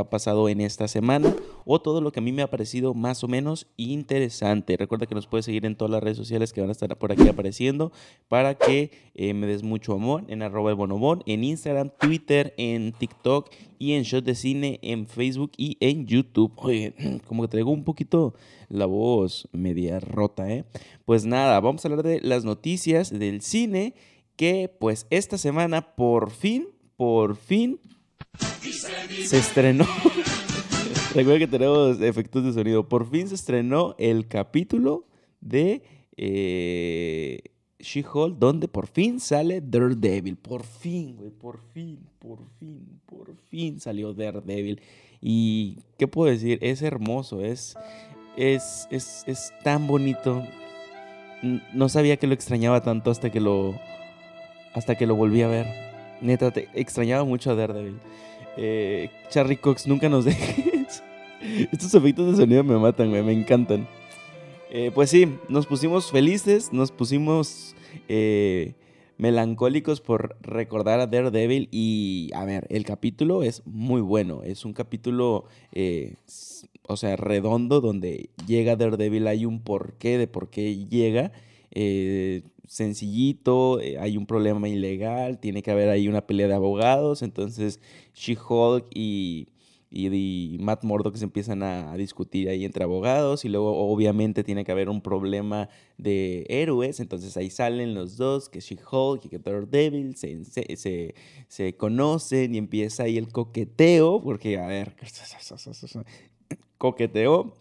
ha pasado en esta semana o todo lo que a mí me ha parecido más o menos interesante. Recuerda que nos puedes seguir en todas las redes sociales que van a estar por aquí apareciendo para que eh, me des mucho amor en arroba el bonobón, en Instagram, Twitter, en TikTok y en Shot de Cine en Facebook y en YouTube. Oye, como que traigo un poquito la voz media rota, ¿eh? Pues nada, vamos a hablar de las noticias del cine que pues esta semana por fin, por fin se estrenó. Recuerda que tenemos efectos de sonido. Por fin se estrenó el capítulo de eh, She-Hulk, donde por fin sale Daredevil. Por fin, güey, por fin, por fin, por fin salió Daredevil. Y, ¿qué puedo decir? Es hermoso, es, es, es, es tan bonito. No sabía que lo extrañaba tanto hasta que lo, hasta que lo volví a ver. Neta, te extrañaba mucho a Daredevil. Eh, Charlie Cox, nunca nos dejes. Estos efectos de sonido me matan, me encantan. Eh, pues sí, nos pusimos felices, nos pusimos eh, melancólicos por recordar a Daredevil y, a ver, el capítulo es muy bueno, es un capítulo, eh, o sea, redondo, donde llega Daredevil, hay un porqué de por qué llega, sencillito, hay un problema ilegal, tiene que haber ahí una pelea de abogados, entonces She-Hulk y y, Matt Murdock se empiezan a, discutir ahí entre abogados y luego obviamente tiene que haber un problema de héroes, entonces ahí salen los dos, que She-Hulk y que Daredevil, se, se, se, conocen y empieza ahí el coqueteo, porque a ver, coqueteo.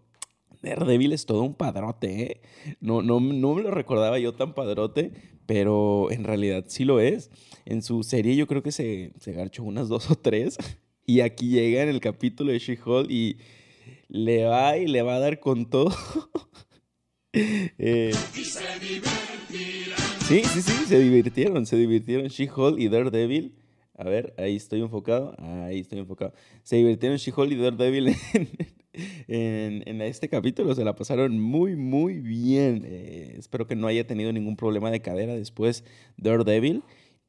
Daredevil es todo un padrote, ¿eh? No, no, no me lo recordaba yo tan padrote, pero en realidad sí lo es. En su serie yo creo que se, se garchó unas dos o tres. Y aquí llega en el capítulo de She-Hulk y le va y le va a dar con todo. Eh, sí, sí, sí, se divirtieron, se divirtieron She-Hulk y Daredevil. A ver, ahí estoy enfocado, ahí estoy enfocado. Se divirtieron She-Hulk y Daredevil en, en, este capítulo, se la pasaron muy, muy bien. Eh, espero que no haya tenido ningún problema de cadera después Daredevil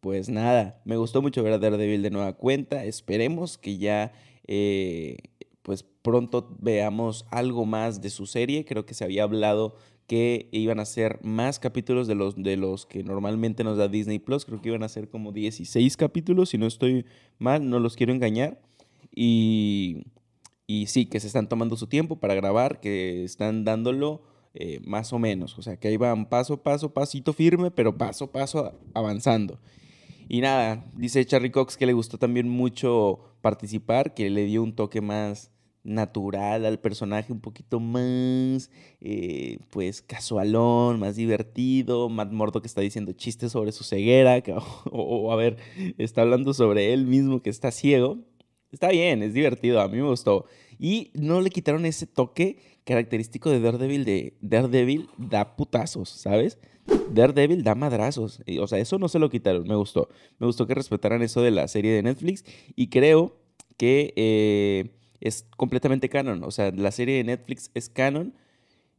pues nada, me gustó mucho ver a Daredevil de nueva cuenta. Esperemos que ya eh, pues pronto veamos algo más de su serie. Creo que se había hablado que iban a ser más capítulos de los, de los que normalmente nos da Disney Plus. Creo que iban a ser como 16 capítulos, si no estoy mal, no los quiero engañar. Y, y sí, que se están tomando su tiempo para grabar, que están dándolo eh, más o menos. O sea, que ahí van paso, paso, pasito firme, pero paso, paso avanzando. Y nada, dice Charlie Cox que le gustó también mucho participar, que le dio un toque más natural al personaje, un poquito más, eh, pues, casualón, más divertido. Matt que está diciendo chistes sobre su ceguera, o, a ver, está hablando sobre él mismo que está ciego. Está bien, es divertido, a mí me gustó. Y no le quitaron ese toque característico de Daredevil, de Daredevil da putazos, ¿sabes? Daredevil da madrazos. O sea, eso no se lo quitaron. Me gustó. Me gustó que respetaran eso de la serie de Netflix. Y creo que eh, es completamente canon. O sea, la serie de Netflix es canon.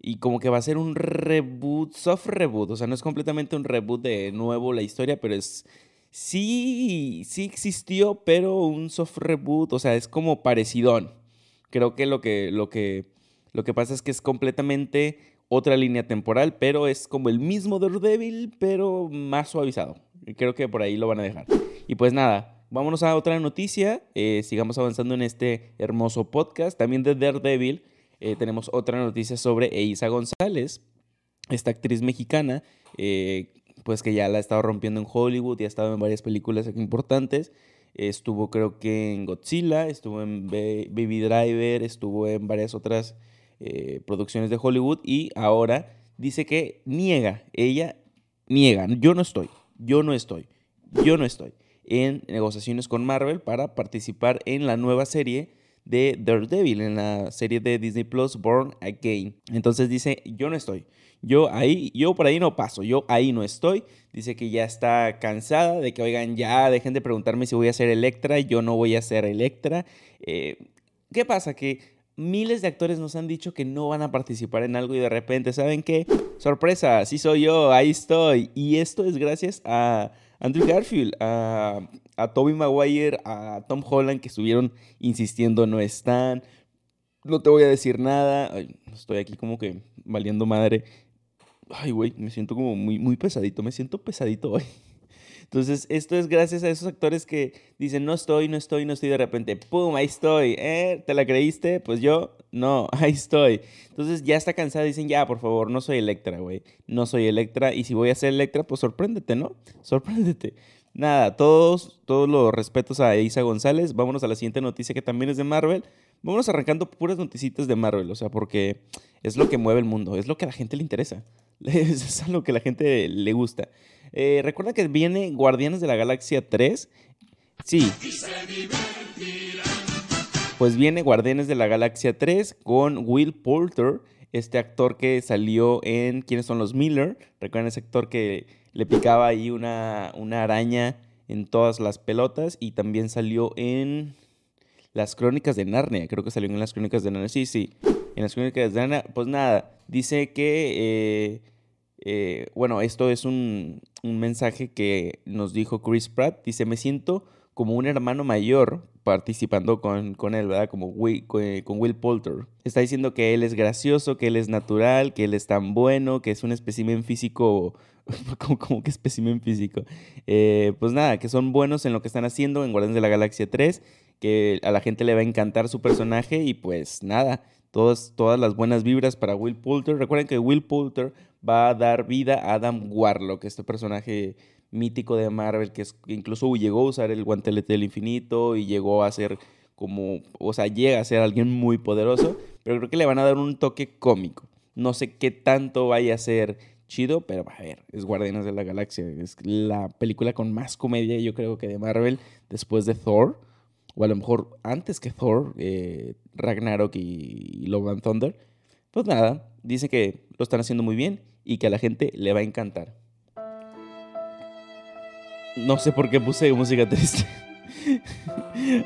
Y como que va a ser un reboot, soft reboot. O sea, no es completamente un reboot de nuevo la historia, pero es. Sí, sí existió, pero un soft reboot. O sea, es como parecidón. Creo que lo que, lo que, lo que pasa es que es completamente otra línea temporal, pero es como el mismo Daredevil, pero más suavizado. Creo que por ahí lo van a dejar. Y pues nada, vámonos a otra noticia. Eh, sigamos avanzando en este hermoso podcast. También de Daredevil eh, tenemos otra noticia sobre Eiza González, esta actriz mexicana, eh, pues que ya la ha estado rompiendo en Hollywood y ha estado en varias películas importantes. Estuvo creo que en Godzilla, estuvo en Baby Driver, estuvo en varias otras eh, producciones de Hollywood y ahora dice que niega, ella niega, yo no estoy, yo no estoy, yo no estoy en negociaciones con Marvel para participar en la nueva serie de Daredevil, en la serie de Disney Plus Born Again. Entonces dice, yo no estoy. Yo ahí, yo por ahí no paso, yo ahí no estoy. Dice que ya está cansada de que, oigan, ya dejen de preguntarme si voy a ser Electra, yo no voy a ser Electra. Eh, ¿Qué pasa? Que miles de actores nos han dicho que no van a participar en algo y de repente, ¿saben qué? Sorpresa, sí soy yo, ahí estoy. Y esto es gracias a, Andrew Garfield, a, a Tobey Maguire, a Tom Holland, que estuvieron insistiendo no están. No te voy a decir nada. estoy aquí como que valiendo madre. Ay, güey, me siento como muy, muy pesadito. Me siento pesadito hoy. Entonces, esto es gracias a esos actores que dicen, no estoy, no estoy, no estoy, de repente, ¡pum! Ahí estoy. ¿Eh? ¿Te la creíste? Pues yo, no, ahí estoy. Entonces, ya está cansada, dicen, ya, por favor, no soy Electra, güey. No soy Electra. Y si voy a ser Electra, pues sorpréndete, ¿no? Sorpréndete. Nada, todos, todos los respetos a Isa González. Vámonos a la siguiente noticia que también es de Marvel. Vámonos arrancando puras noticitas de Marvel, o sea, porque es lo que mueve el mundo, es lo que a la gente le interesa, es lo que a la gente le gusta. Eh, recuerda que viene Guardianes de la Galaxia 3. Sí. Pues viene Guardianes de la Galaxia 3 con Will Poulter, este actor que salió en ¿Quiénes son los Miller? Recuerden ese actor que le picaba ahí una, una araña en todas las pelotas y también salió en las crónicas de Narnia. Creo que salió en las crónicas de Narnia. Sí, sí. En las crónicas de Narnia. Pues nada, dice que eh, eh, bueno, esto es un, mensaje que nos dijo Chris Pratt. Dice, me siento como un hermano mayor participando con, él, ¿verdad? Como eh, con Will Poulter. Está diciendo que él es gracioso, que él es natural, que él es tan bueno, que es un espécimen físico, como, que espécimen físico. Pues nada, que son buenos en lo que están haciendo en Guardianes de la Galaxia 3, que a la gente le va a encantar su personaje y pues nada, todas, todas las buenas vibras para Will Poulter. Recuerden que Will Poulter va a dar vida a Adam Warlock, este personaje mítico de Marvel que, incluso llegó a usar el guantelete del infinito y llegó a ser como, o sea, llega a ser alguien muy poderoso, pero creo que le van a dar un toque cómico. No sé qué tanto vaya a ser chido, pero a ver, es Guardianes de la Galaxia, es la película con más comedia yo creo que de Marvel después de Thor, o a lo mejor antes que Thor, eh, Ragnarok y, y Love and Thunder. Pues nada, dice que lo están haciendo muy bien y que a la gente le va a encantar. No sé por qué puse música triste.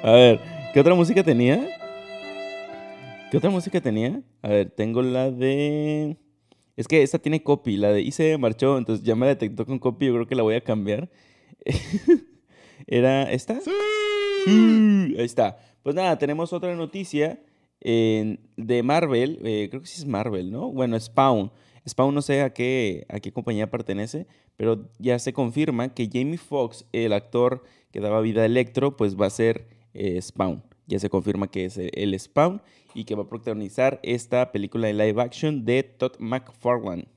a ver, ¿qué otra música tenía? ¿Qué otra música tenía? A ver, tengo la de... Es que esta tiene copy, la de Hice marchó, entonces ya me detectó con copy, yo creo que la voy a cambiar. ¿Era esta? Sí. Ahí está. Pues nada, tenemos otra noticia de Marvel, eh, creo que sí es Marvel, ¿no? Bueno, Spawn. Spawn no sé a qué, a qué compañía pertenece, pero ya se confirma que Jamie Foxx, el actor que daba vida a Electro, pues va a ser eh, Spawn. Ya se confirma que es el Spawn y que va a protagonizar esta película de live action de Todd McFarlane.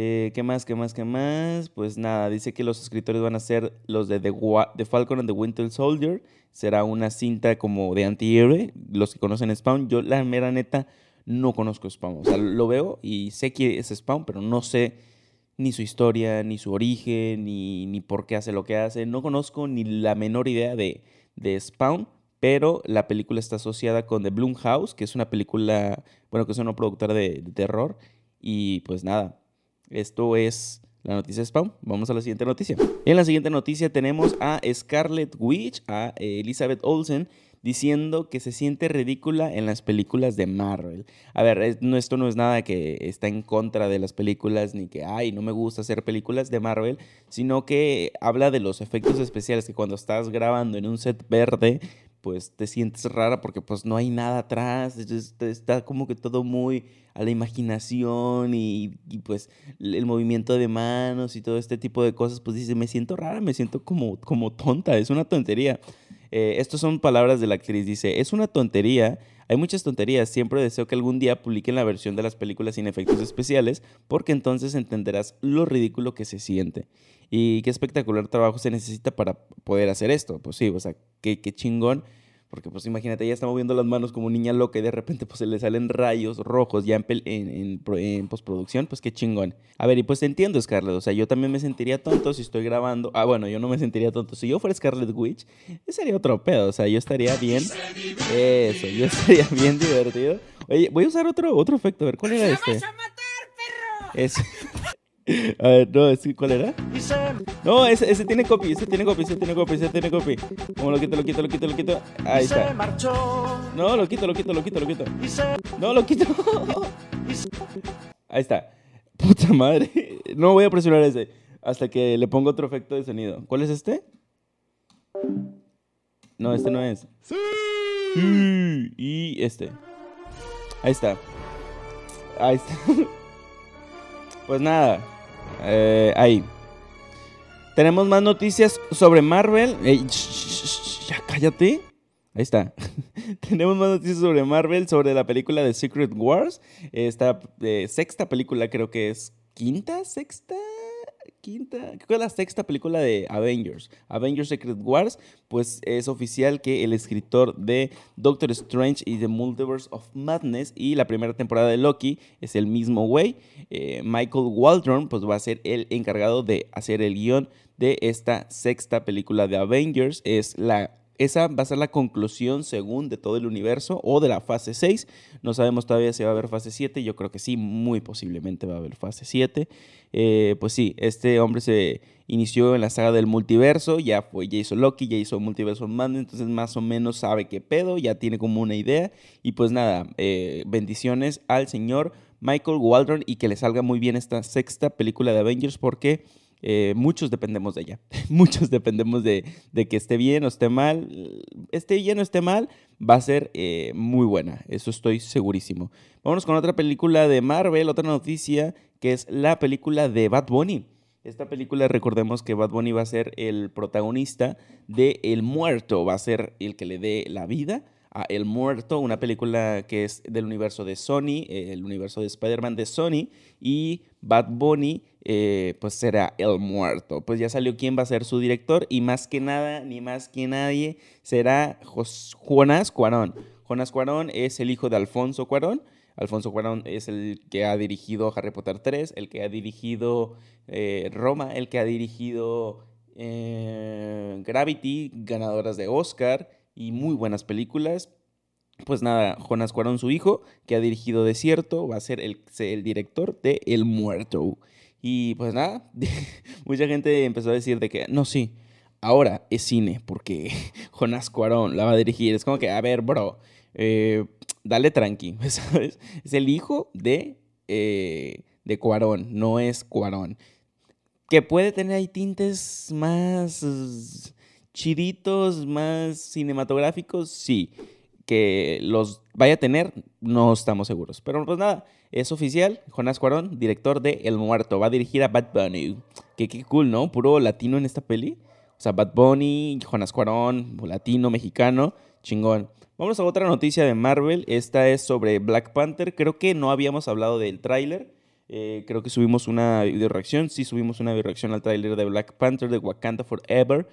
Eh, ¿Qué más? ¿Qué más? ¿Qué más? Pues nada, dice que los escritores van a ser los de The, Falcon and the Winter Soldier. Será una cinta como de antihéroe. Los que conocen Spawn, yo la mera neta no conozco Spawn. O sea, lo veo y sé que es Spawn, pero no sé ni su historia, ni su origen, ni, ni por qué hace lo que hace. No conozco ni la menor idea de, de Spawn, pero la película está asociada con The House, que es una película, bueno, que es una productora de terror. Y pues nada, esto es la noticia Spawn. Vamos a la siguiente noticia. En la siguiente noticia tenemos a Scarlet Witch, a Elizabeth Olsen, diciendo que se siente ridícula en las películas de Marvel. A ver, esto no es nada que está en contra de las películas, ni que, ay, no me gusta hacer películas de Marvel, sino que habla de los efectos especiales que cuando estás grabando en un set verde, pues te sientes rara porque pues no hay nada atrás, está como que todo muy a la imaginación y, pues el movimiento de manos y todo este tipo de cosas, pues dice, me siento rara, me siento como, como tonta, es una tontería. Eh, estas son palabras de la actriz, dice, es una tontería, hay muchas tonterías, siempre deseo que algún día publiquen la versión de las películas sin efectos especiales, porque entonces entenderás lo ridículo que se siente. Y qué espectacular trabajo se necesita para poder hacer esto. Pues sí, o sea, qué, qué chingón porque pues imagínate, ella está moviendo las manos como niña loca y de repente pues se le salen rayos rojos ya en, en, en, postproducción, pues qué chingón. A ver, y pues te entiendo, Scarlett, o sea, yo también me sentiría tonto si estoy grabando. Ah, bueno, yo no me sentiría tonto. Si yo fuera Scarlet Witch, sería otro pedo, o sea, yo estaría bien. Eso, yo estaría bien divertido. Oye, voy a usar otro, otro efecto, a ver, ¿cuál era este? ¡Vas a matar, perro! Es... A ver, no, ¿cuál era? No, ese, ese tiene copy, ese tiene copy, ese tiene copy, ese tiene copy. ¿Cómo lo quito, lo quito, lo quito, lo quito? Ahí está. No, lo quito, lo quito, lo quito, lo quito. No, lo quito. Ahí está. Puta madre. No voy a presionar ese. hasta que le pongo otro efecto de sonido. ¿Cuál es este? No, este no es. Sí. Y este. Ahí está. Ahí está. Pues nada. Eh, ahí. Tenemos más noticias sobre Marvel. ya cállate. Ahí está. Tenemos más noticias sobre Marvel, sobre la película de Secret Wars. Esta eh, sexta película creo que es quinta, sexta quinta, creo es la sexta película de Avengers, Avengers Secret Wars, pues es oficial que el escritor de Doctor Strange y The Multiverse of Madness y la primera temporada de Loki es el mismo güey, eh, Michael Waldron, pues va a ser el encargado de hacer el guion de esta sexta película de Avengers, es la esa va a ser la conclusión según de todo el universo o de la fase 6. No sabemos todavía si va a haber fase 7. Yo creo que sí, muy posiblemente va a haber fase 7. Eh, pues sí, este hombre se inició en la saga del multiverso. Ya fue, ya hizo Loki, ya hizo Multiverso Man. Entonces más o menos sabe qué pedo, ya tiene como una idea. Y pues nada, eh, bendiciones al señor Michael Waldron y que le salga muy bien esta sexta película de Avengers porque eh, muchos dependemos de ella. muchos dependemos de, que esté bien o esté mal. Esté bien o esté mal, va a ser eh, muy buena. Eso estoy segurísimo. Vámonos con otra película de Marvel, otra noticia, que es la película de Bad Bunny. Esta película, recordemos que Bad Bunny va a ser el protagonista de El Muerto, va a ser el que le dé la vida a El Muerto, una película que es del universo de Sony, el universo de Spider-Man de Sony, y Bad Bunny, eh, pues será El Muerto. Pues ya salió quién va a ser su director, y más que nada, ni más que nadie, será Jonas Cuarón. Jonas Cuarón es el hijo de Alfonso Cuarón. Alfonso Cuarón es el que ha dirigido Harry Potter 3, el que ha dirigido eh, Roma, el que ha dirigido eh, Gravity, ganadoras de Oscar y muy buenas películas. Pues nada, Jonas Cuarón, su hijo, que ha dirigido Desierto, va a ser el, el director de El Muerto. Y pues nada, mucha gente empezó a decir de que, no, sí, ahora es cine, porque Jonas Cuarón la va a dirigir. Es como que, a ver, bro, eh, dale tranqui, ¿sabes? Es el hijo de, eh, de Cuarón, no es Cuarón. Que puede tener ahí tintes más chiditos, más cinematográficos, sí. Que los vaya a tener, no estamos seguros. Pero pues nada, es oficial. Jonás Cuarón, director de El Muerto, va a dirigir a Bad Bunny. Que qué cool, ¿no? Puro latino en esta peli. O sea, Bad Bunny, Jonás Cuarón, latino, mexicano, chingón. Vamos a otra noticia de Marvel. Esta es sobre Black Panther. Creo que no habíamos hablado del tráiler. Eh, creo que subimos una video reacción. Sí, subimos una video reacción al tráiler de Black Panther de Wakanda Forever.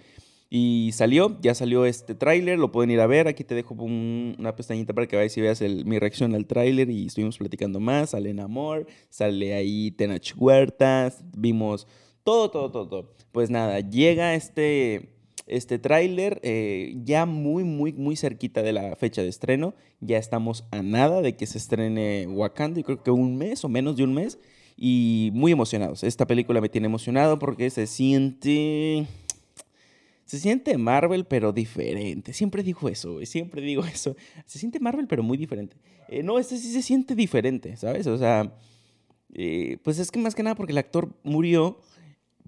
Y salió, ya salió este tráiler, lo pueden ir a ver. Aquí te dejo una pestañita para que vayas y veas mi reacción al tráiler y estuvimos platicando más. Sale Namor, sale ahí Tenach Huertas, vimos todo, todo, todo, todo. Pues nada, llega este, este tráiler eh, ya muy, muy, muy cerquita de la fecha de estreno. Ya estamos a nada de que se estrene Wakanda, y creo que un mes o menos de un mes. Y muy emocionados. Esta película me tiene emocionado porque se siente se siente Marvel, pero diferente. Siempre digo eso, Siempre digo eso. Se siente Marvel, pero muy diferente. Eh, no, este sí se siente diferente, ¿sabes? O sea, eh, pues es que más que nada porque el actor murió,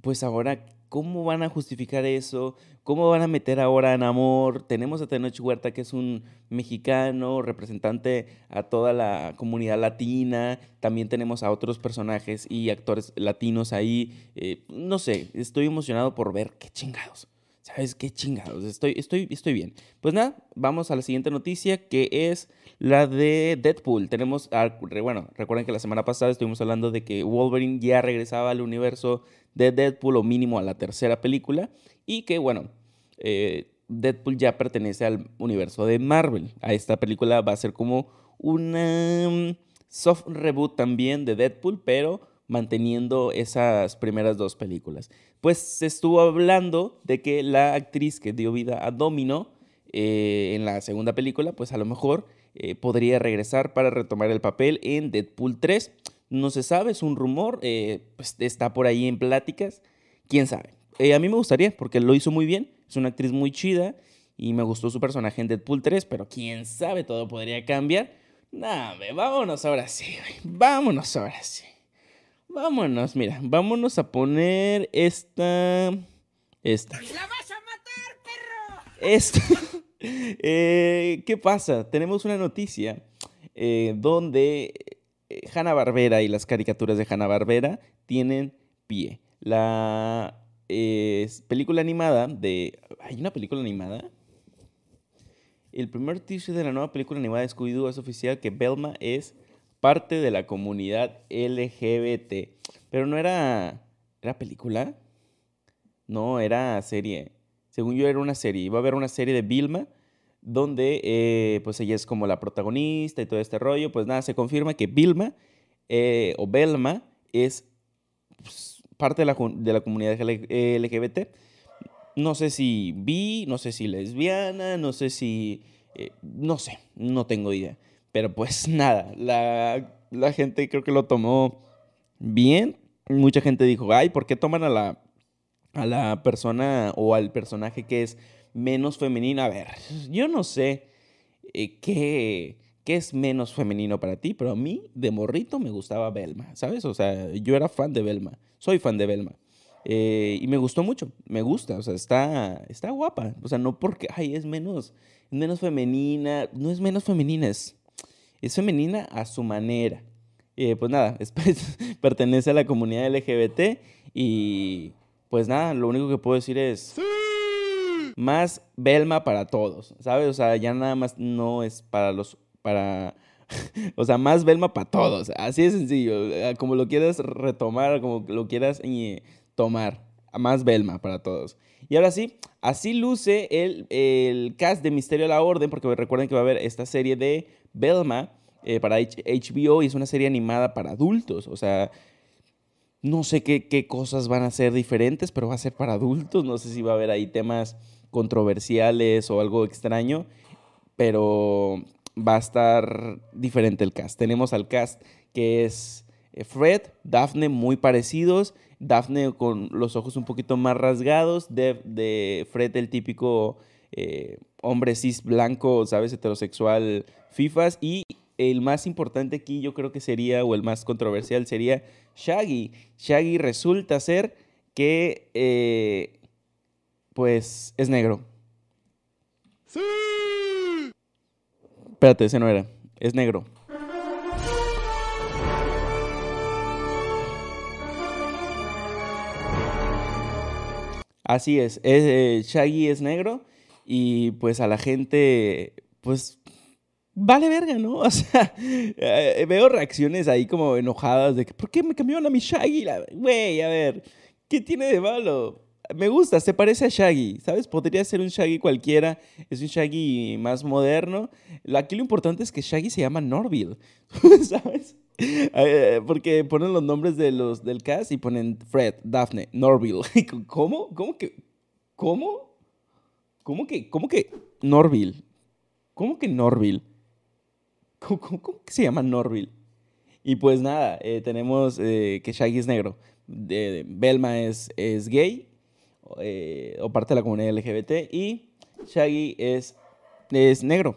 pues ahora, ¿cómo van a justificar eso? ¿Cómo van a meter ahora en amor? Tenemos a Tenoch Huerta, que es un mexicano, representante a toda la comunidad latina. También tenemos a otros personajes y actores latinos ahí. Eh, no sé, estoy emocionado por ver qué chingados. ¿Sabes qué chingados? Estoy, estoy, estoy bien. Pues nada, vamos a la siguiente noticia que es la de Deadpool. Tenemos, bueno, recuerden que la semana pasada estuvimos hablando de que Wolverine ya regresaba al universo de Deadpool o mínimo a la tercera película y que, bueno, eh, Deadpool ya pertenece al universo de Marvel. A esta película va a ser como una mm, soft reboot también de Deadpool, pero manteniendo esas primeras dos películas. Pues se estuvo hablando de que la actriz que dio vida a Domino eh, en la segunda película, pues a lo mejor eh, podría regresar para retomar el papel en Deadpool 3. No se sabe, es un rumor, eh, pues está por ahí en pláticas, quién sabe. a mí me gustaría, porque lo hizo muy bien, es una actriz muy chida y me gustó su personaje en Deadpool 3, pero quién sabe, todo podría cambiar. Nah, vámonos ahora sí, vámonos ahora sí. Vámonos, mira, vámonos a poner esta. Esta. ¡La vas a matar, perro! Esto. Eh, ¿Qué pasa? Tenemos una noticia eh, donde eh, Hanna Barbera y las caricaturas de Hanna Barbera tienen pie. La película animada de. ¿Hay una película animada? El primer teaser de la nueva película animada de Scooby-Doo es oficial que Belma es parte de la comunidad LGBT. Pero no era. ¿Era película? No, era serie. Según yo era una serie. Iba a haber una serie de Vilma donde eh, pues ella es como la protagonista y todo este rollo. Pues nada, se confirma que Vilma eh, o Belma es pues, parte de la, de la comunidad LGBT. No sé si bi, no sé si lesbiana, no sé si... Eh, no sé, no tengo idea. Pero pues nada, la, la gente creo que lo tomó bien. Mucha gente dijo, ay, ¿por qué toman a la, a la persona o al personaje que es menos femenino? A ver, yo no sé eh, qué, qué es menos femenino para ti, pero a mí de morrito me gustaba Belma, ¿sabes? O sea, yo era fan de Belma, soy fan de Belma. Eh, y me gustó mucho, me gusta, o sea, está, está guapa. O sea, no porque, ay, es menos, menos femenina, no es menos femenina, es es femenina a su manera. Eh, pues nada, pertenece a la comunidad LGBT y pues nada, lo único que puedo decir es más Belma para todos, ¿sabes? O sea, ya nada más no es para los, para, o sea, más Belma para todos, así de sencillo, eh, como lo quieras retomar, como lo quieras eh, tomar, más Belma para todos. Y ahora sí, así luce el, el cast de Misterio a la Orden, porque recuerden que va a haber esta serie de Belma eh, para HBO y es una serie animada para adultos. O sea, no sé qué, cosas van a ser diferentes, pero va a ser para adultos. No sé si va a haber ahí temas controversiales o algo extraño, pero va a estar diferente el cast. Tenemos al cast que es eh, Fred, Daphne muy parecidos, Daphne con los ojos un poquito más rasgados, de, de Fred el típico eh, hombre cis blanco, ¿sabes? Heterosexual FIFAs. Y el más importante aquí yo creo que sería, o el más controversial sería Shaggy. Shaggy resulta ser que, eh, pues, es negro. Sí. Espérate, ese no era. Es negro. Así es, eh, Shaggy es negro y pues a la gente, pues vale verga, ¿no? O sea, eh, veo reacciones ahí como enojadas de que, ¿por qué me cambiaron a mi Shaggy? Güey, a ver, ¿qué tiene de malo? Me gusta, se parece a Shaggy, ¿sabes? Podría ser un Shaggy cualquiera, es un Shaggy más moderno. Aquí lo importante es que Shaggy se llama Norville, ¿sabes? Eh, porque ponen los nombres de los, del cast y ponen Fred, Daphne, Norville. ¿Cómo? ¿Cómo que? ¿Cómo? ¿Cómo que, cómo que Norville? ¿Cómo que Norville? ¿Cómo, que se llama Norville? Y pues nada, eh, tenemos eh, que Shaggy es negro, Belma es, es gay, eh, o parte de la comunidad LGBT, y Shaggy es, es negro.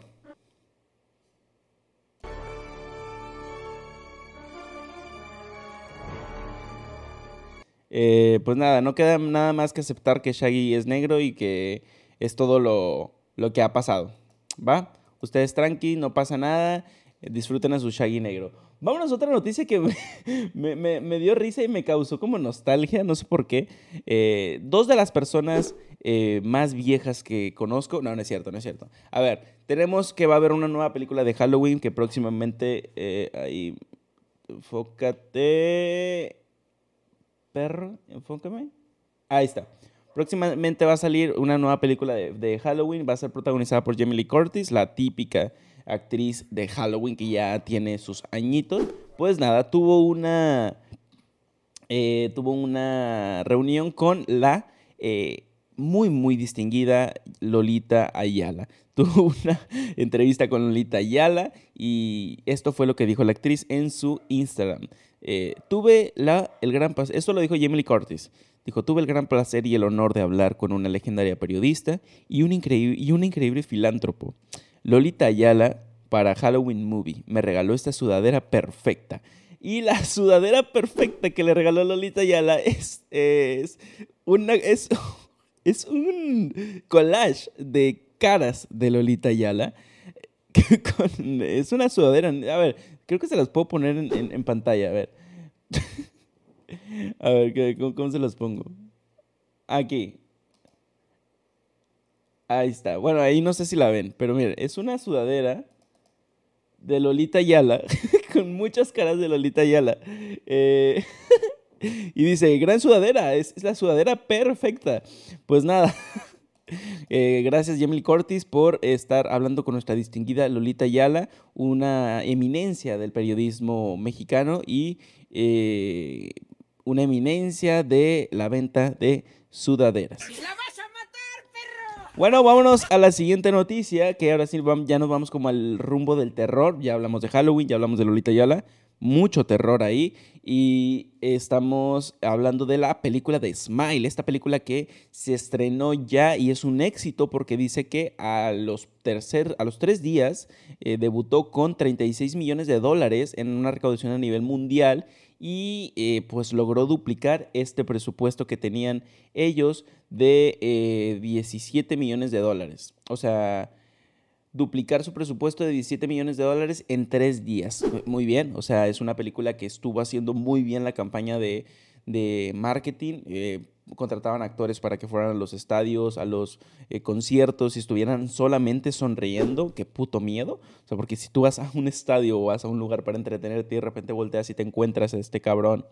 pues nada, no queda nada más que aceptar que Shaggy es negro y que es todo lo, que ha pasado. ¿Va? Ustedes tranqui, no pasa nada, disfruten a su Shaggy negro. Vámonos a otra noticia que me, dio risa y me causó como nostalgia, no sé por qué. Eh, dos de las personas eh, más viejas que conozco, no, no es cierto, no es cierto. A ver, tenemos que va a haber una nueva película de Halloween que próximamente, eh, ahí, enfócate, perro, enfócame. Ahí está. Próximamente va a salir una nueva película de, Halloween, va a ser protagonizada por Jamie Lee Curtis, la típica actriz de Halloween que ya tiene sus añitos. Pues nada, tuvo una, eh, tuvo una reunión con la eh, muy, muy distinguida Lolita Ayala. Tuvo una entrevista con Lolita Ayala y esto fue lo que dijo la actriz en su Instagram. Eh, tuve la, el gran paso, esto lo dijo Jamie Lee Curtis. Dijo, tuve el gran placer y el honor de hablar con una legendaria periodista y un, increíble, filántropo. Lolita Ayala, para Halloween Movie, me regaló esta sudadera perfecta. Y la sudadera perfecta que le regaló Lolita Yala es, es, una, es, es un collage de caras de Lolita Yala. es una sudadera. A ver, creo que se las puedo poner en, pantalla. A ver. a ver, ¿cómo, ¿cómo se las pongo? Aquí. Ahí está. Bueno, ahí no sé si la ven, pero miren, es una sudadera de Lolita Yala, con muchas caras de Lolita Yala. Eh, y dice, gran sudadera, es, la sudadera perfecta. Pues nada. Eh, gracias, Jamil Cortis, por estar hablando con nuestra distinguida Lolita Yala, una eminencia del periodismo mexicano y eh, una eminencia de la venta de sudaderas. Bueno, vámonos a la siguiente noticia, que ahora sí ya nos vamos como al rumbo del terror. Ya hablamos de Halloween, ya hablamos de Lolita Yala, mucho terror ahí. Y estamos hablando de la película de Smile, esta película que se estrenó ya y es un éxito porque dice que a los, tercer, a los tres días eh, debutó con 36 millones de dólares en una recaudación a nivel mundial y eh, pues logró duplicar este presupuesto que tenían ellos de 17 eh, millones de dólares. O sea, duplicar su presupuesto de 17 millones de dólares en tres días. Muy bien, o sea, es una película que estuvo haciendo muy bien la campaña de, marketing. Eh, contrataban actores para que fueran a los estadios, a los eh, conciertos y estuvieran solamente sonriendo, qué puto miedo. O sea, porque si tú vas a un estadio o vas a un lugar para entretenerte y de repente volteas y te encuentras a este cabrón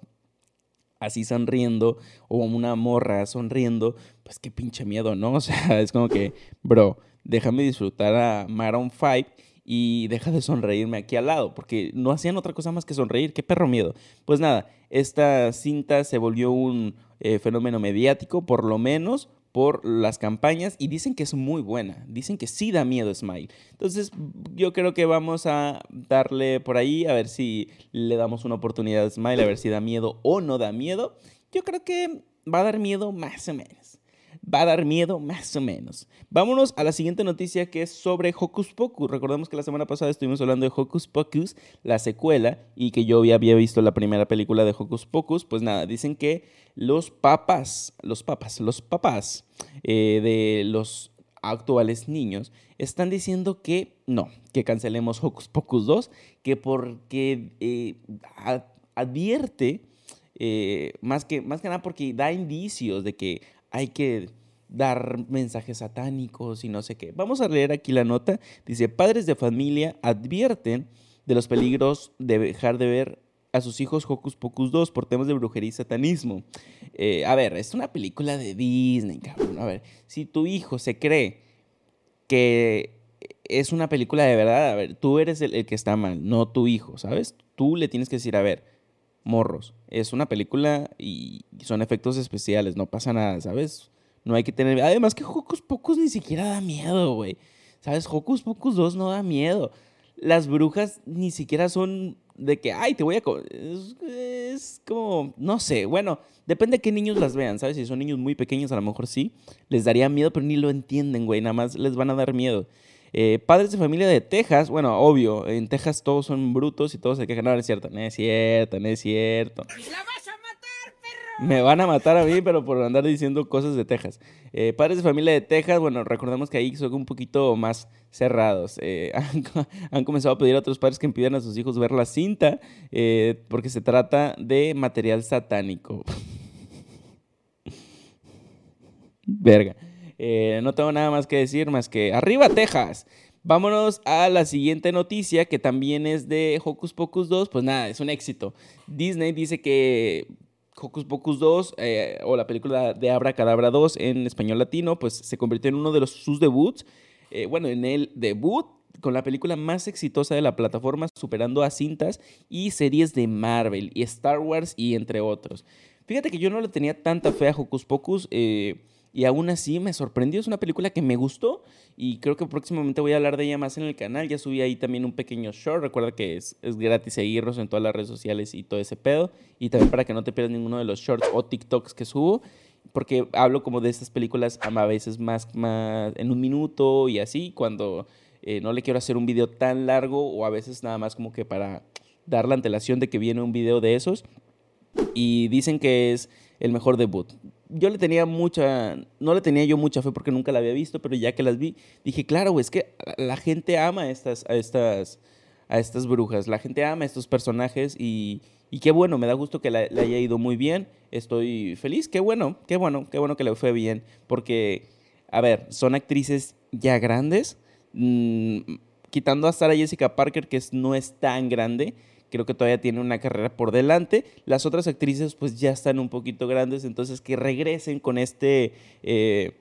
así sonriendo o una morra sonriendo, pues qué pinche miedo, ¿no? O sea, es como que, bro, déjame disfrutar a Maroon 5 y deja de sonreírme aquí al lado, porque no hacían otra cosa más que sonreír, qué perro miedo. Pues nada, esta cinta se volvió un eh, fenómeno mediático, por lo menos por las campañas, y dicen que es muy buena, dicen que sí da miedo Smile. Entonces yo creo que vamos a darle por ahí, a ver si le damos una oportunidad a Smile, a ver si da miedo o no da miedo. Yo creo que va a dar miedo más o menos va a dar miedo más o menos. Vámonos a la siguiente noticia que es sobre Hocus Pocus. Recordemos que la semana pasada estuvimos hablando de Hocus Pocus, la secuela, y que yo ya había visto la primera película de Hocus Pocus. Pues nada, dicen que los papás, los papás, los papás eh, de los actuales niños están diciendo que no, que cancelemos Hocus Pocus 2, que porque eh, advierte, eh, más, que, más que nada porque da indicios de que hay que dar mensajes satánicos y no sé qué. Vamos a leer aquí la nota. Dice, padres de familia advierten de los peligros de dejar de ver a sus hijos Hocus Pocus 2 por temas de brujería y satanismo. Eh, a ver, es una película de Disney, cabrón. A ver, si tu hijo se cree que es una película de verdad, a ver, tú eres el, el que está mal, no tu hijo, ¿sabes? Tú le tienes que decir, a ver, morros. Es una película y son efectos especiales, no pasa nada, ¿sabes? No hay que tener... Además que Hocus Pocus ni siquiera da miedo, güey. ¿Sabes? Hocus Pocus 2 no da miedo. Las brujas ni siquiera son de que, ay, te voy a... Es, como, no sé, bueno, depende de qué niños las vean, ¿sabes? Si son niños muy pequeños, a lo mejor sí, les daría miedo, pero ni lo entienden, güey, nada más les van a dar miedo. Eh, padres de familia de Texas, bueno, obvio, en Texas todos son brutos y todos quejan. No, no es cierto, no es cierto, no es cierto. ¡La vas! Me van a matar a mí, pero por andar diciendo cosas de Texas. Eh, padres de familia de Texas, bueno, recordemos que ahí son un poquito más cerrados. Eh, han, comenzado a pedir a otros padres que impidan a sus hijos ver la cinta porque se trata de material satánico. Verga. Eh, no tengo nada más que decir más que arriba Texas. Vámonos a la siguiente noticia que también es de Hocus Pocus 2. Pues nada, es un éxito. Disney dice que Hocus Pocus 2 eh, o la película de Abra Cadabra 2 en español latino pues se convirtió en uno de los, sus debuts. Eh, bueno, en el debut con la película más exitosa de la plataforma, superando a cintas y series de Marvel y Star Wars y entre otros. Fíjate que yo no le tenía tanta fe a Hocus Pocus. Eh, y aún así me sorprendió. Es una película que me gustó y creo que próximamente voy a hablar de ella más en el canal. Ya subí ahí también un pequeño short. Recuerda que es, es gratis seguirnos en todas las redes sociales y todo ese pedo. Y también para que no te pierdas ninguno de los shorts o TikToks que subo. Porque hablo como de estas películas a veces más, más en un minuto y así. Cuando eh, no le quiero hacer un video tan largo o a veces nada más como que para dar la antelación de que viene un video de esos. Y dicen que es el mejor debut. Yo le tenía mucha, no le tenía yo mucha fe porque nunca la había visto, pero ya que las vi, dije, claro, güey, es que la gente ama a estas, a estas, a estas brujas, la gente ama a estos personajes y, y qué bueno, me da gusto que le haya ido muy bien, estoy feliz, qué bueno, qué bueno, qué bueno que le fue bien, porque, a ver, son actrices ya grandes, mmm, quitando a Sarah Jessica Parker, que no es tan grande, creo que todavía tiene una carrera por delante. Las otras actrices pues ya están un poquito grandes, entonces que regresen con este, eh,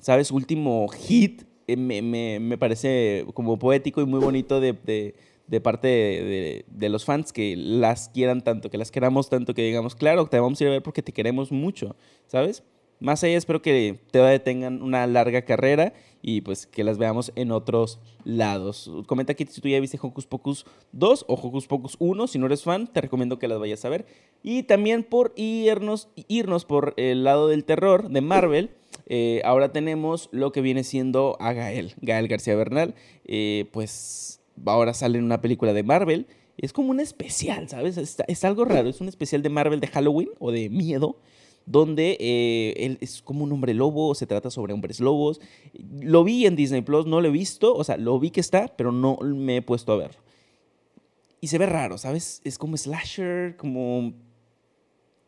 ¿sabes? Último hit, eh, me, me, me, parece como poético y muy bonito de, de, de parte de, de, los fans que las quieran tanto, que las queramos tanto, que digamos, claro, te vamos a ir a ver porque te queremos mucho, ¿sabes? Más allá espero que te tengan una larga carrera y pues que las veamos en otros lados. Comenta aquí si tú ya viste Hocus Pocus 2 o Hocus Pocus 1. Si no eres fan, te recomiendo que las vayas a ver. Y también por irnos, irnos por el lado del terror de Marvel, eh, ahora tenemos lo que viene siendo a Gael, Gael García Bernal. Eh, pues ahora sale en una película de Marvel. Es como un especial, ¿sabes? es algo raro. Es un especial de Marvel de Halloween o de miedo donde eh, él es como un hombre lobo, se trata sobre hombres lobos. Lo vi en Disney Plus, no lo he visto, o sea, lo vi que está, pero no me he puesto a verlo. Y se ve raro, ¿sabes? Es como slasher, como...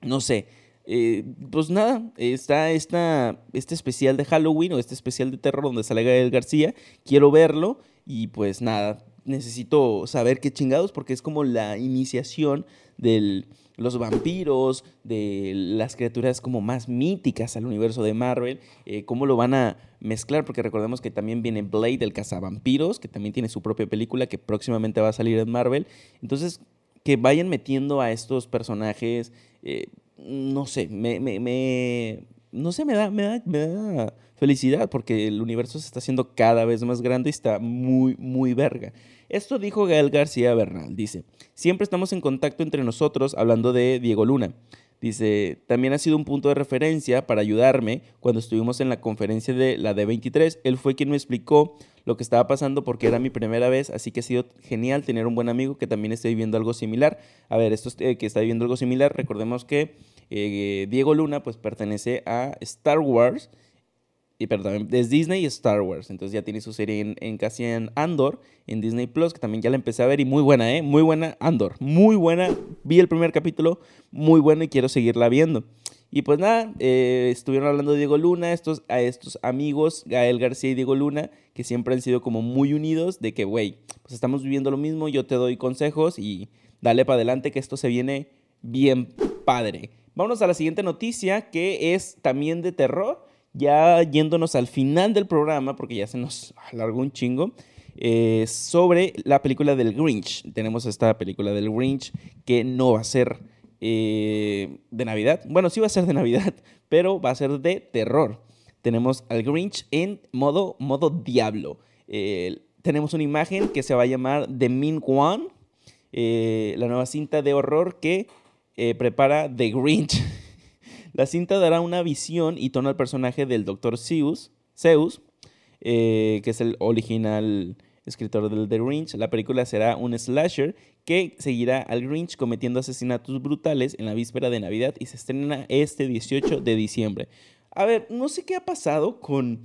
No sé. Eh, pues nada, está esta, este especial de Halloween o este especial de terror donde sale Gael García. Quiero verlo y pues nada, necesito saber qué chingados porque es como la iniciación del los vampiros, de las criaturas como más míticas al universo de Marvel, eh, cómo lo van a mezclar, porque recordemos que también viene Blade, el cazavampiros, que también tiene su propia película que próximamente va a salir en Marvel. Entonces, que vayan metiendo a estos personajes, eh, no sé, me, me, no sé, me da, me da, me da felicidad porque el universo se está haciendo cada vez más grande y está muy, muy verga. Esto dijo Gael García Bernal, dice, siempre estamos en contacto entre nosotros hablando de Diego Luna. Dice, también ha sido un punto de referencia para ayudarme cuando estuvimos en la conferencia de la D23. Él fue quien me explicó lo que estaba pasando porque era mi primera vez, así que ha sido genial tener un buen amigo que también esté viviendo algo similar. A ver, esto eh, que está viviendo algo similar, recordemos que eh, Diego Luna pues pertenece a Star Wars y perdón, es Disney y Star Wars. Entonces ya tiene su serie en, en casi en Andor, en Disney Plus, que también ya la empecé a ver y muy buena, ¿eh? Muy buena Andor, muy buena. Vi el primer capítulo, muy bueno y quiero seguirla viendo. Y pues nada, eh, estuvieron hablando Diego Luna, estos, a estos amigos, Gael García y Diego Luna, que siempre han sido como muy unidos, de que, güey, pues estamos viviendo lo mismo, yo te doy consejos y dale para adelante que esto se viene bien padre. Vámonos a la siguiente noticia, que es también de terror ya yéndonos al final del programa, porque ya se nos alargó un chingo, eh, sobre la película del Grinch. Tenemos esta película del Grinch que no va a ser eh, de Navidad. Bueno, sí va a ser de Navidad, pero va a ser de terror. Tenemos al Grinch en modo, modo diablo. Eh, tenemos una imagen que se va a llamar The Mean One, la nueva cinta de horror que prepara The Grinch. La cinta dará una visión y tono al personaje del Dr. Zeus, eh, que es el original escritor del The Grinch. La película será un slasher que seguirá al Grinch cometiendo asesinatos brutales en la víspera de Navidad y se estrena este 18 de diciembre. A ver, no sé qué ha pasado con,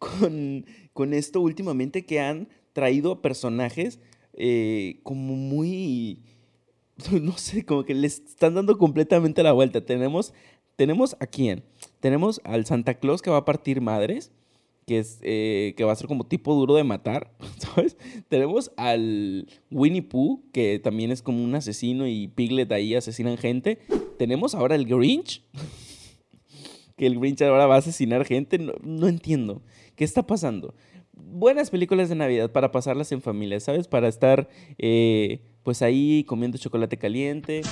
con, con esto últimamente que han traído personajes eh, como muy no sé, como que les están dando completamente la vuelta. Tenemos tenemos a quién? Tenemos al Santa Claus que va a partir madres, que, es, eh, que va a ser como tipo duro de matar, ¿sabes? Tenemos al Winnie Pooh, que también es como un asesino y Piglet ahí asesinan gente. Tenemos ahora el Grinch, que el Grinch ahora va a asesinar gente. No, entiendo. ¿Qué está pasando? Buenas películas de Navidad para pasarlas en familia, ¿sabes? Para estar eh, pues ahí comiendo chocolate caliente.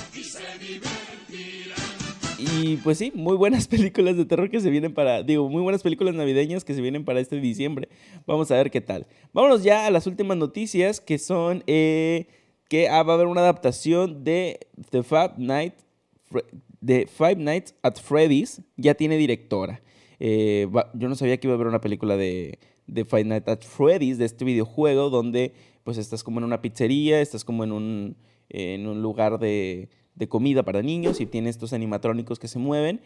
Y pues sí, muy buenas películas de terror que se vienen para, digo, muy buenas películas navideñas que se vienen para este diciembre. Vamos a ver qué tal. Vámonos ya a las últimas noticias que son eh, que ah, va a haber una adaptación de The Five Nights, de Five Nights at Freddy's. Ya tiene directora. Eh, yo no sabía que iba a haber una película de, de Five Nights at Freddy's, de este videojuego donde pues estás como en una pizzería, estás como en un lugar de, comida para niños y tiene estos animatrónicos que se mueven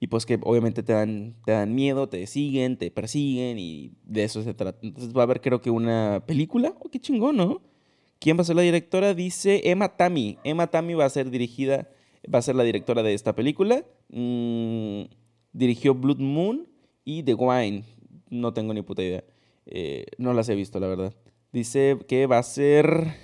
y pues que obviamente te dan, te dan miedo, te siguen, te persiguen y de eso se trata. Entonces va a haber creo que una película. Oh, qué chingón, ¿no? ¿Quién va a ser la directora? Dice Emma Tammy. Emma Tammy va a ser dirigida, va a ser la directora de esta película. Mm, dirigió Blood Moon y The Wine. No tengo ni puta idea. Eh, no las he visto, la verdad. Dice que va a ser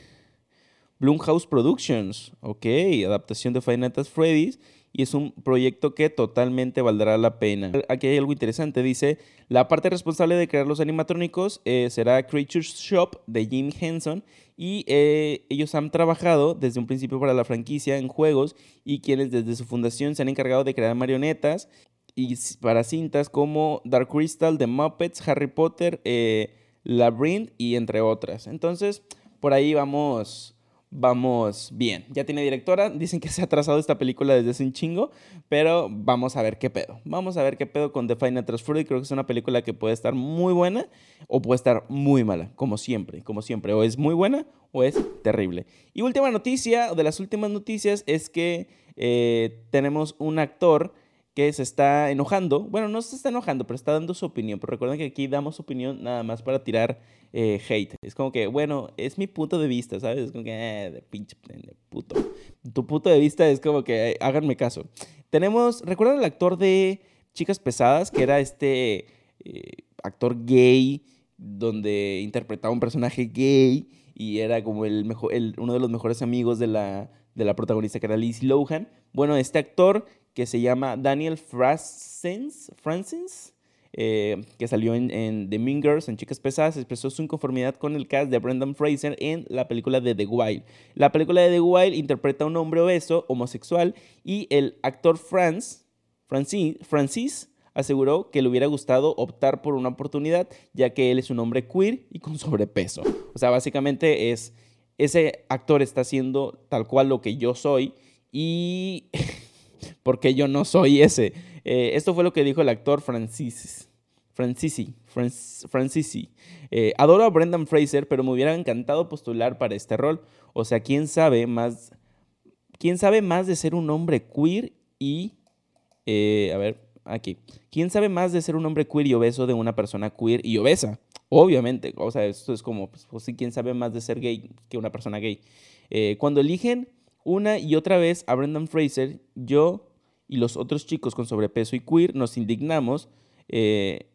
Blumhouse Productions. Ok, adaptación de Five Nights Freddy's y es un proyecto que totalmente valdrá la pena. Aquí hay algo interesante, dice, la parte responsable de crear los animatrónicos eh, será Creatures Shop de Jim Henson y eh, ellos han trabajado desde un principio para la franquicia en juegos y quienes desde su fundación se han encargado de crear marionetas y para cintas como Dark Crystal, The Muppets, Harry Potter, eh, Labyrinth y entre otras. Entonces, por ahí vamos vamos bien. Ya tiene directora, dicen que se ha atrasado esta película desde hace un chingo, pero vamos a ver qué pedo. Vamos a ver qué pedo con The Final Trust Creo que es una película que puede estar muy buena o puede estar muy mala, como siempre, como siempre. O es muy buena o es terrible. Y última noticia, de las últimas noticias, es que eh, tenemos un actor que se está enojando. Bueno, no se está enojando, pero está dando su opinión. Pero recuerden que aquí damos opinión nada más para tirar eh, hate. Es como que, bueno, es mi punto de vista, ¿sabes? Es como que, eh, de pinche puto. Tu punto de vista es como que, eh, háganme caso. Tenemos, ¿recuerdan el actor de Chicas Pesadas? Que era este actor gay, donde interpretaba un personaje gay y era como el mejor, uno de los mejores amigos de la, de la protagonista que era Liz Lohan. Bueno, este actor que se llama Daniel Francis, Francis eh, que salió en, The Mean Girls, en Chicas Pesadas, expresó su inconformidad con el cast de Brendan Fraser en la película de The Wild. La película de The Wild interpreta a un hombre obeso, homosexual, y el actor Franz, Francis, Francis aseguró que le hubiera gustado optar por una oportunidad, ya que él es un hombre queer y con sobrepeso. O sea, básicamente es, ese actor está haciendo tal cual lo que yo soy y porque yo no soy ese. Eh, esto fue lo que dijo el actor Francis. Francisi, Francisi. Eh, adoro a Brendan Fraser, pero me hubiera encantado postular para este rol. O sea, ¿quién sabe más? ¿Quién sabe más de ser un hombre queer y... Eh, a ver, aquí. ¿Quién sabe más de ser un hombre queer y obeso de una persona queer y obesa? Obviamente. O sea, esto es como, pues, pues sí, ¿quién sabe más de ser gay que una persona gay? cuando eligen una y otra vez a Brendan Fraser, yo y los otros chicos con sobrepeso y queer nos indignamos, eh,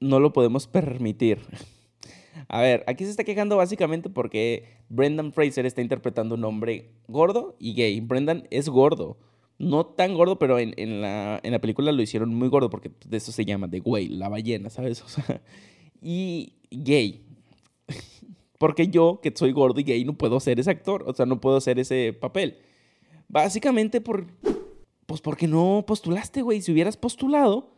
no lo podemos permitir. A ver, aquí se está quejando básicamente porque Brendan Fraser está interpretando un hombre gordo y gay. Brendan es gordo. No tan gordo, pero en, la, en la, película lo hicieron muy gordo porque de eso se llama The Whale, la ballena, ¿sabes? Y gay. Porque yo, que soy gordo y gay, no puedo ser ese actor. O sea, no puedo ser ese papel. Básicamente por pues porque no postulaste, güey. Si hubieras postulado,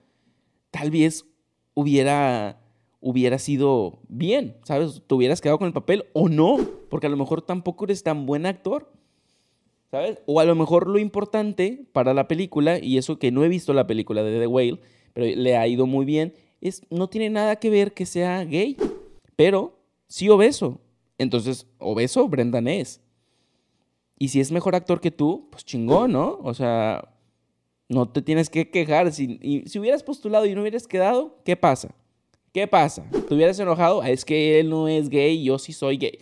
tal vez hubiera, hubiera sido bien, ¿sabes? Te hubieras quedado con el papel o no, porque a lo mejor tampoco eres tan buen actor, ¿sabes? O a lo mejor lo importante para la película, y eso que no he visto la película de The Whale, pero le ha ido muy bien, es, no tiene nada que ver que sea gay, pero sí obeso. Entonces, obeso Brendan es. Y si es mejor actor que tú, pues chingón, ¿no? O sea, no te tienes que quejar. Si, si hubieras postulado y no hubieras quedado, ¿qué pasa? ¿Qué pasa? ¿Te hubieras enojado? Ah, es que él no es gay, yo sí soy gay.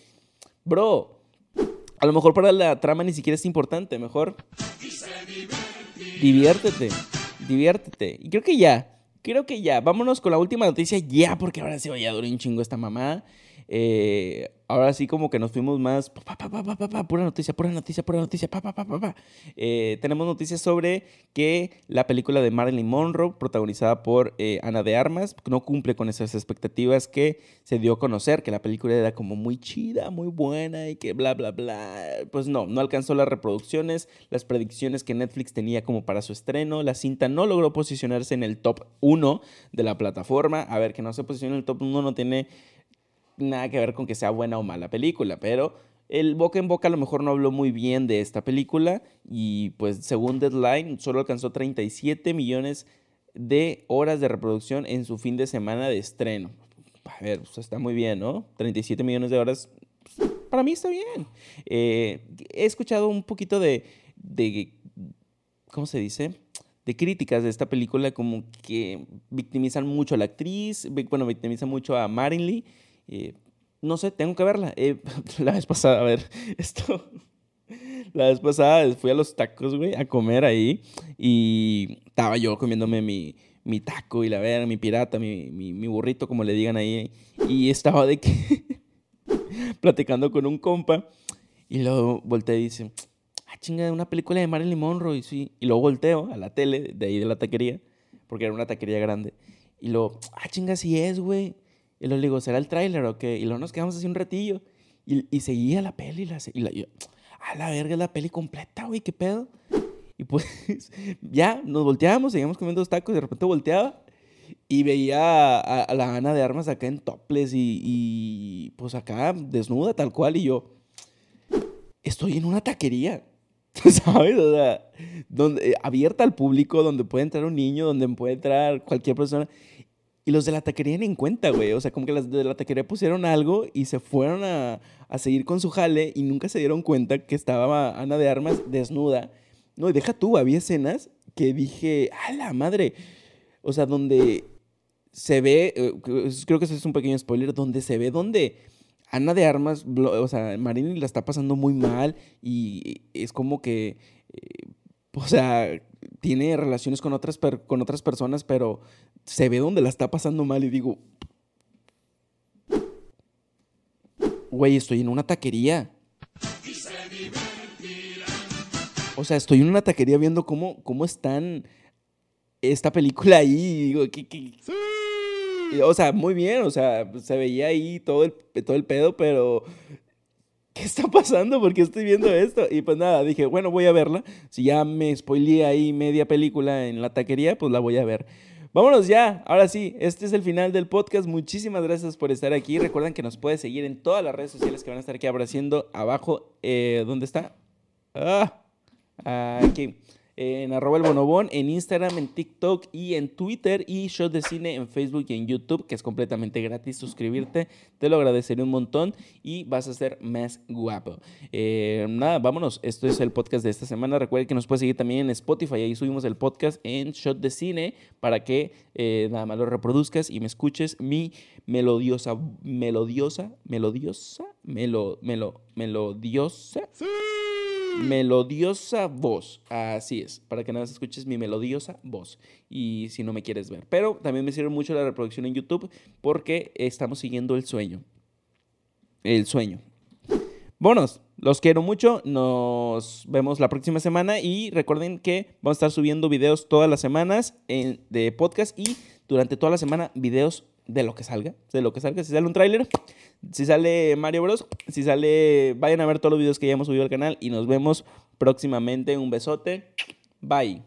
Bro, a lo mejor para la trama ni siquiera es importante. Mejor diviértete. Diviértete. Y creo que ya. Creo que ya. Vámonos con la última noticia ya, porque ahora sí vaya a durar un chingo esta mamá. Eh, ahora sí como que nos fuimos más, pura noticia, pura noticia, pura noticia, eh, tenemos noticias sobre que la película de Marilyn Monroe, protagonizada por eh, Ana de Armas, no cumple con esas expectativas que se dio a conocer, que la película era como muy chida, muy buena y que bla, bla, bla. Pues no, no alcanzó las reproducciones, las predicciones que Netflix tenía como para su estreno, la cinta no logró posicionarse en el top 1 de la plataforma. A ver, que no se posicione en el top 1 no tiene nada que ver con que sea buena o mala película, pero el boca en boca a lo mejor no habló muy bien de esta película y pues según Deadline solo alcanzó 37 millones de horas de reproducción en su fin de semana de estreno. A ver, pues está muy bien, ¿no? 37 millones de horas, pues, para mí está bien. Eh, he escuchado un poquito de, de, ¿cómo se dice? De críticas de esta película, como que victimizan mucho a la actriz, bueno, victimizan mucho a Marin Lee. Eh, no sé, tengo que verla. Eh, la vez pasada, a ver, esto. La vez pasada fui a los tacos, güey, a comer ahí. Y estaba yo comiéndome mi, mi taco y la verga, mi pirata, mi, mi, burrito, como le digan ahí. Y estaba de que. platicando con un compa. Y luego volteé y dice: Ah, chinga, una película de Marilyn Monroe. Y, sí. y luego volteo a la tele, de ahí de la taquería, porque era una taquería grande. Y luego, ah, chinga, sí es, güey. Y luego digo, ¿será el tráiler o qué? Y luego nos quedamos así un ratillo. Y, y seguía la peli. La, y la, yo, a la verga, la peli completa, güey, ¿qué pedo? Y pues ya nos volteábamos, seguíamos comiendo los tacos, y de repente volteaba y veía a, la Ana de Armas acá en toples y, y, pues acá desnuda tal cual y yo estoy en una taquería, ¿sabes? O sea, donde, abierta al público, donde puede entrar un niño, donde puede entrar cualquier persona. Y los de la taquería ni en cuenta, güey. O sea, como que los de la taquería pusieron algo y se fueron a, a seguir con su jale y nunca se dieron cuenta que estaba Ana de Armas desnuda. No, y deja tú, había escenas que dije, ¡a la madre! O sea, donde se ve, eh, creo que eso es un pequeño spoiler, donde se ve donde Ana de Armas, o sea, Marini la está pasando muy mal y es como que, eh, o sea, tiene relaciones con otras, con otras personas, pero se ve donde la está pasando mal y digo, güey, estoy en una taquería. O sea, estoy en una taquería viendo cómo, cómo están esta película ahí. Y digo, ¿qué, qué? Sí. O sea, muy bien, o sea, se veía ahí todo el, todo el pedo, pero ¿qué está pasando? ¿Por qué estoy viendo esto? Y pues nada, dije, bueno, voy a verla. Si ya me spoileé ahí media película en la taquería, pues la voy a ver. Vámonos ya, ahora sí, este es el final del podcast. Muchísimas gracias por estar aquí. Recuerden que nos puedes seguir en todas las redes sociales que van a estar aquí apareciendo abajo. Eh, ¿Dónde está? Ah, aquí en arroba el bonobón, en Instagram, en TikTok y en Twitter y Shot de Cine en Facebook y en YouTube, que es completamente gratis suscribirte. Te lo agradeceré un montón y vas a ser más guapo. Eh, nada, vámonos. Esto es el podcast de esta semana. Recuerda que nos puedes seguir también en Spotify. Ahí subimos el podcast en Shot de Cine para que eh, nada más lo reproduzcas y me escuches mi melodiosa, melodiosa, melodiosa, melo, melo, melodiosa. ¡Sí! Melodiosa voz. Así es, para que nada más escuches mi melodiosa voz. Y si no me quieres ver. Pero también me sirve mucho la reproducción en YouTube porque estamos siguiendo el sueño. El sueño. Bonos, los quiero mucho. Nos vemos la próxima semana. Y recuerden que vamos a estar subiendo videos todas las semanas en, de podcast y durante toda la semana videos de lo que salga, de lo que salga. Si sale un tráiler, si sale Mario Bros, si sale... Vayan a ver todos los videos que ya hemos subido al canal y nos vemos próximamente. Un besote. Bye.